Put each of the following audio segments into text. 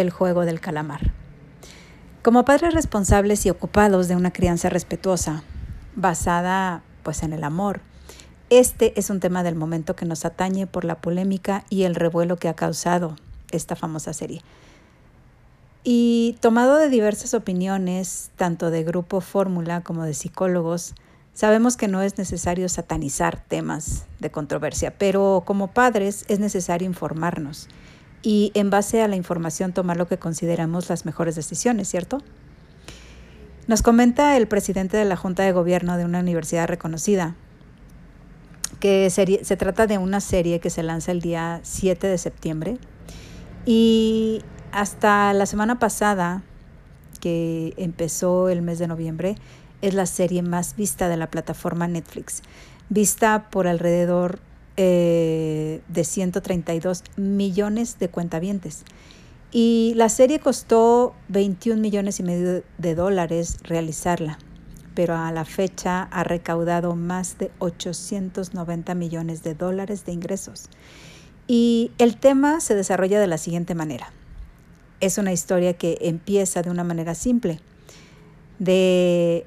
el juego del calamar. Como padres responsables y ocupados de una crianza respetuosa, basada pues en el amor, este es un tema del momento que nos atañe por la polémica y el revuelo que ha causado esta famosa serie. Y tomado de diversas opiniones, tanto de Grupo Fórmula como de psicólogos, Sabemos que no es necesario satanizar temas de controversia, pero como padres es necesario informarnos y en base a la información tomar lo que consideramos las mejores decisiones, ¿cierto? Nos comenta el presidente de la Junta de Gobierno de una universidad reconocida que se trata de una serie que se lanza el día 7 de septiembre y hasta la semana pasada, que empezó el mes de noviembre, es la serie más vista de la plataforma Netflix, vista por alrededor eh, de 132 millones de cuentavientes. Y la serie costó 21 millones y medio de dólares realizarla, pero a la fecha ha recaudado más de 890 millones de dólares de ingresos. Y el tema se desarrolla de la siguiente manera. Es una historia que empieza de una manera simple, de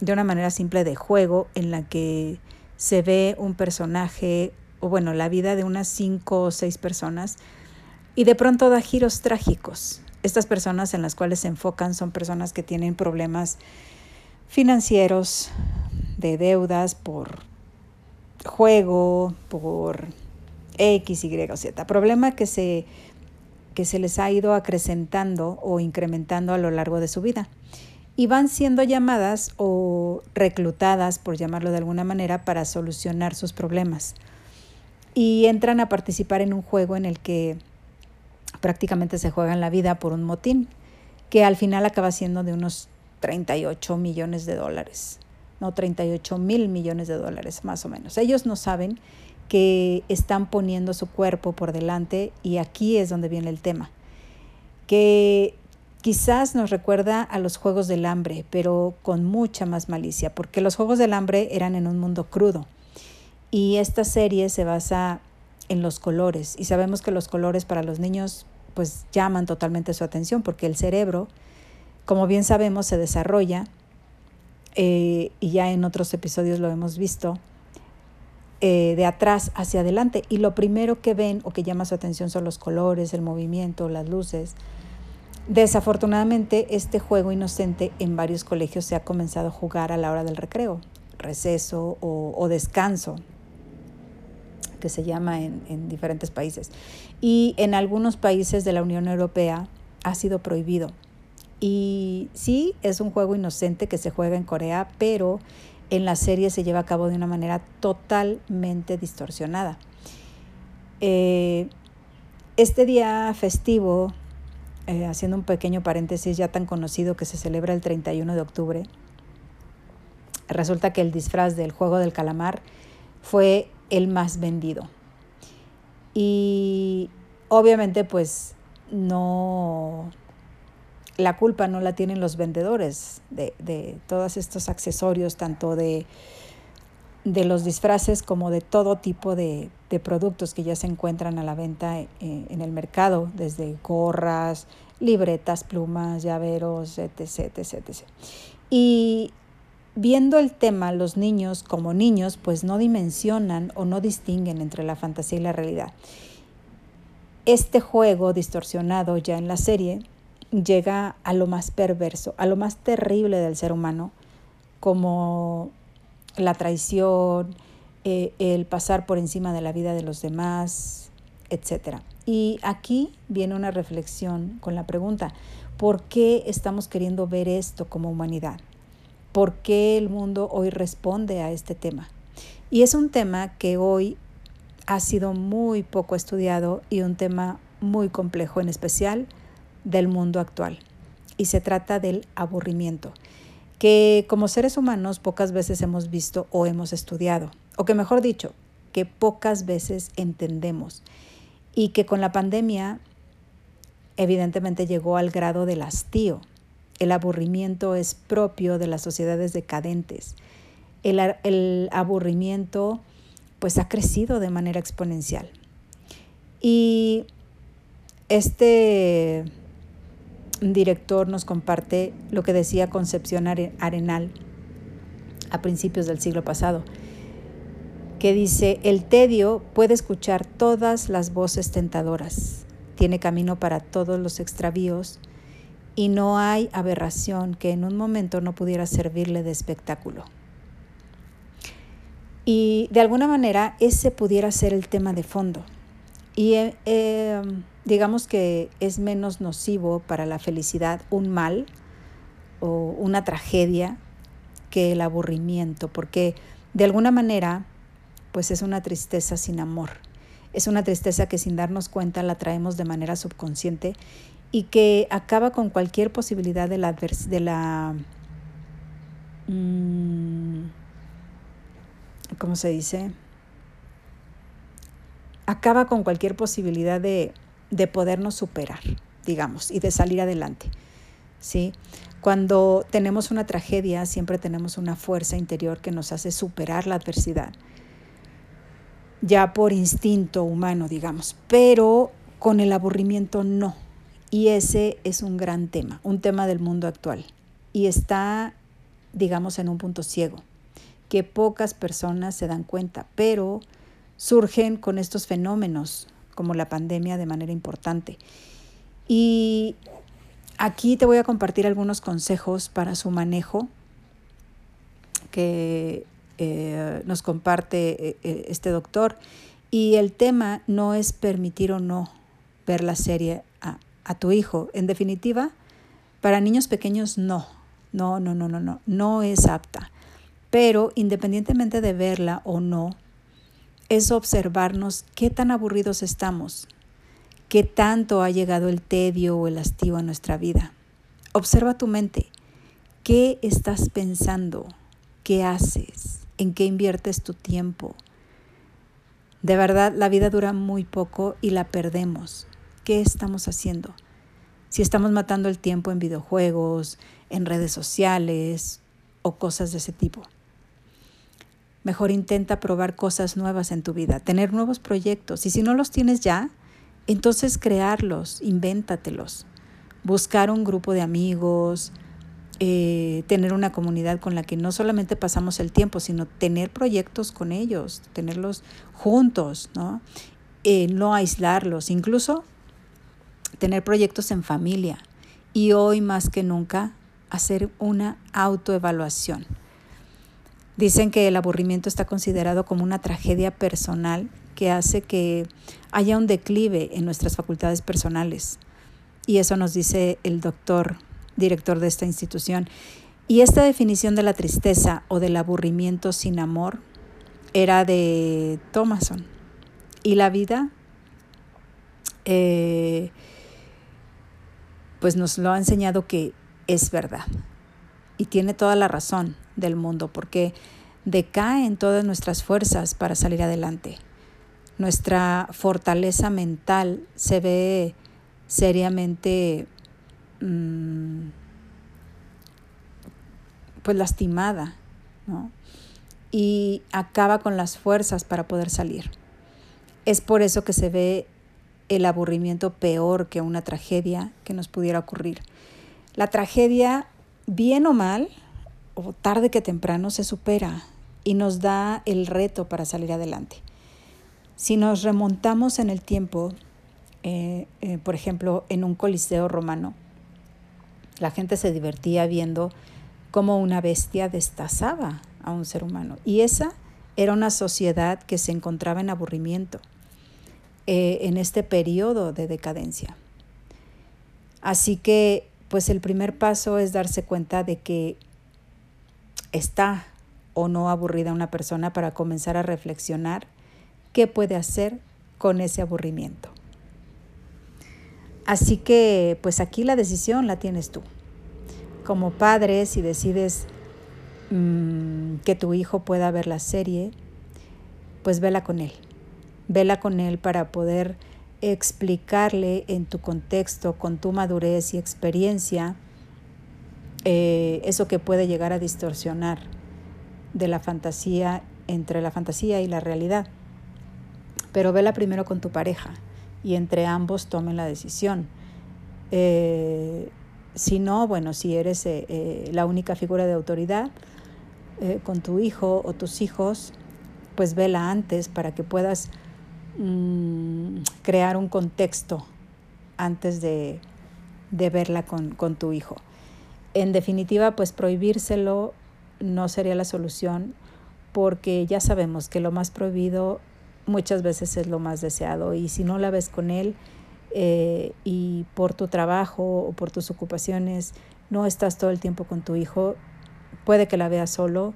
de una manera simple de juego en la que se ve un personaje, o bueno, la vida de unas cinco o seis personas, y de pronto da giros trágicos. Estas personas en las cuales se enfocan son personas que tienen problemas financieros, de deudas por juego, por X, Y o Z. Problema que se, que se les ha ido acrecentando o incrementando a lo largo de su vida y van siendo llamadas o reclutadas, por llamarlo de alguna manera, para solucionar sus problemas. Y entran a participar en un juego en el que prácticamente se juegan la vida por un motín, que al final acaba siendo de unos 38 millones de dólares, no 38 mil millones de dólares más o menos. Ellos no saben que están poniendo su cuerpo por delante y aquí es donde viene el tema, que Quizás nos recuerda a los Juegos del Hambre, pero con mucha más malicia, porque los Juegos del Hambre eran en un mundo crudo. Y esta serie se basa en los colores. Y sabemos que los colores para los niños pues llaman totalmente su atención, porque el cerebro, como bien sabemos, se desarrolla, eh, y ya en otros episodios lo hemos visto, eh, de atrás hacia adelante. Y lo primero que ven o que llama su atención son los colores, el movimiento, las luces. Desafortunadamente, este juego inocente en varios colegios se ha comenzado a jugar a la hora del recreo, receso o, descanso, que se llama en, en diferentes países. Y en algunos países de la Unión Europea ha sido prohibido. Y sí, es un juego inocente que se juega en Corea, pero en la serie se lleva a cabo de una manera totalmente distorsionada. Eh, este día festivo eh, haciendo un pequeño paréntesis ya tan conocido que se celebra el 31 de octubre, resulta que el disfraz del juego del calamar fue el más vendido. Y obviamente pues no, la culpa no la tienen los vendedores de, de todos estos accesorios, tanto de de los disfraces como de todo tipo de, productos que ya se encuentran a la venta eh, en el mercado, desde gorras, libretas, plumas, llaveros, etc, etc, Y viendo el tema, los niños como niños pues no dimensionan o no distinguen entre la fantasía y la realidad. Este juego distorsionado ya en la serie llega a lo más perverso, a lo más terrible del ser humano, como la traición, eh, el pasar por encima de la vida de los demás, etc. Y aquí viene una reflexión con la pregunta, ¿por qué estamos queriendo ver esto como humanidad? ¿Por qué el mundo hoy responde a este tema? Y es un tema que hoy ha sido muy poco estudiado y un tema muy complejo, en especial del mundo actual. Y se trata del aburrimiento, que como seres humanos pocas veces hemos visto o hemos estudiado, o que mejor dicho, que pocas veces entendemos y que con la pandemia evidentemente llegó al grado del hastío. El aburrimiento es propio de las sociedades decadentes. El, el aburrimiento pues ha crecido de manera exponencial. Y este director nos comparte lo que decía Concepción Arenal a principios del siglo pasado, que dice, el tedio puede escuchar todas las voces tentadoras, tiene camino para todos los extravíos y no hay aberración que en un momento no pudiera servirle de espectáculo. Y de alguna manera ese pudiera ser el tema de fondo. Y eh, eh, digamos que es menos nocivo para la felicidad un mal o una tragedia que el aburrimiento, porque de alguna manera pues es una tristeza sin amor. Es una tristeza que sin darnos cuenta la traemos de manera subconsciente y que acaba con cualquier posibilidad de la, de la mm, ¿cómo se dice? Acaba con cualquier posibilidad de, de podernos superar, digamos, y de salir adelante. ¿sí? Cuando tenemos una tragedia, siempre tenemos una fuerza interior que nos hace superar la adversidad, ya por instinto humano, digamos, pero con el aburrimiento no. Y ese es un gran tema, un tema del mundo actual. Y está, digamos, en un punto ciego que pocas personas se dan cuenta, pero surgen con estos fenómenos como la pandemia de manera importante. Y aquí te voy a compartir algunos consejos para su manejo que eh, nos comparte eh, eh, este doctor. Y el tema no es permitir o no ver la serie a, a tu hijo. En definitiva, para niños pequeños no, no, no, no, no, no, no es apta. Pero independientemente de verla o no, es observarnos qué tan aburridos estamos, qué tanto ha llegado el tedio o el hastío a nuestra vida. Observa tu mente. ¿Qué estás pensando? ¿Qué haces? ¿En qué inviertes tu tiempo? De verdad, la vida dura muy poco y la perdemos. ¿Qué estamos haciendo? Si estamos matando el tiempo en videojuegos, en redes sociales o cosas de ese tipo. Mejor intenta probar cosas nuevas en tu vida, tener nuevos proyectos. Y si no los tienes ya, entonces crearlos, invéntatelos. Buscar un grupo de amigos, eh, tener una comunidad con la que no solamente pasamos el tiempo, sino tener proyectos con ellos, tenerlos juntos, ¿no? Eh, no aislarlos, incluso tener proyectos en familia. Y hoy más que nunca, hacer una autoevaluación. Dicen que el aburrimiento está considerado como una tragedia personal que hace que haya un declive en nuestras facultades personales. Y eso nos dice el doctor, director de esta institución. Y esta definición de la tristeza o del aburrimiento sin amor era de Thomason. Y la vida, eh, pues nos lo ha enseñado que es verdad. Y tiene toda la razón del mundo, porque decaen todas nuestras fuerzas para salir adelante. Nuestra fortaleza mental se ve seriamente mm, pues lastimada, Y acaba con las fuerzas para poder salir. Es por eso que se ve el aburrimiento peor que una tragedia que nos pudiera ocurrir. La tragedia, bien o mal, o tarde que temprano se supera y nos da el reto para salir adelante. Si nos remontamos en el tiempo, eh, eh, por ejemplo, en un coliseo romano, la gente se divertía viendo cómo una bestia destazaba a un ser humano. Y esa era una sociedad que se encontraba en aburrimiento eh, en este periodo de decadencia. Así que, pues el primer paso es darse cuenta de que está o no aburrida una persona para comenzar a reflexionar qué puede hacer con ese aburrimiento. Así que pues aquí la decisión la tienes tú. Como padre, si decides mm, que tu hijo pueda ver la serie, pues vela con él. Vela con él para poder explicarle en tu contexto, con tu madurez y experiencia, eh, eso que puede llegar a distorsionar de la fantasía, entre la fantasía y la realidad. Pero vela primero con tu pareja y entre ambos tomen la decisión. Eh, si no, bueno, si eres eh, la única figura de autoridad con tu hijo o tus hijos, pues vela antes para que puedas mm, crear un contexto antes de, de verla con, con tu hijo. En definitiva, pues prohibírselo no sería la solución porque ya sabemos que lo más prohibido muchas veces es lo más deseado y si no la ves con él eh, y por tu trabajo o por tus ocupaciones no estás todo el tiempo con tu hijo, puede que la vea solo,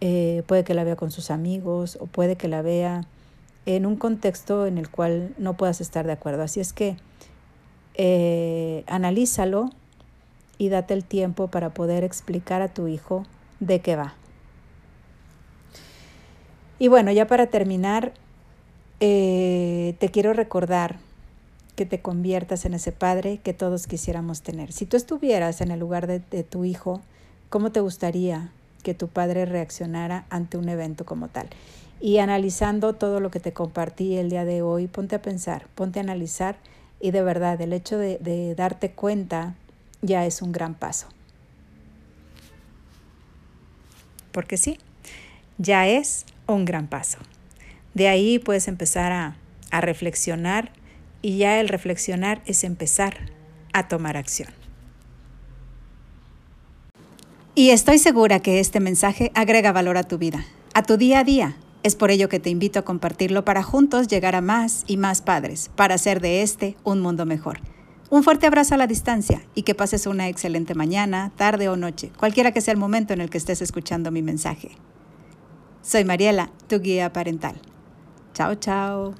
eh, puede que la vea con sus amigos o puede que la vea en un contexto en el cual no puedas estar de acuerdo. Así es que eh, analízalo y date el tiempo para poder explicar a tu hijo de qué va. Y bueno, ya para terminar, eh, te quiero recordar que te conviertas en ese padre que todos quisiéramos tener. Si tú estuvieras en el lugar de, de tu hijo, ¿cómo te gustaría que tu padre reaccionara ante un evento como tal? Y analizando todo lo que te compartí el día de hoy, ponte a pensar, ponte a analizar y de verdad el hecho de, de darte cuenta ya es un gran paso. Porque sí, ya es un gran paso. De ahí puedes empezar a, a reflexionar y ya el reflexionar es empezar a tomar acción. Y estoy segura que este mensaje agrega valor a tu vida, a tu día a día. Es por ello que te invito a compartirlo para juntos llegar a más y más padres, para hacer de este un mundo mejor. Un fuerte abrazo a la distancia y que pases una excelente mañana, tarde o noche, cualquiera que sea el momento en el que estés escuchando mi mensaje. Soy Mariela, tu guía parental. Chao, chao.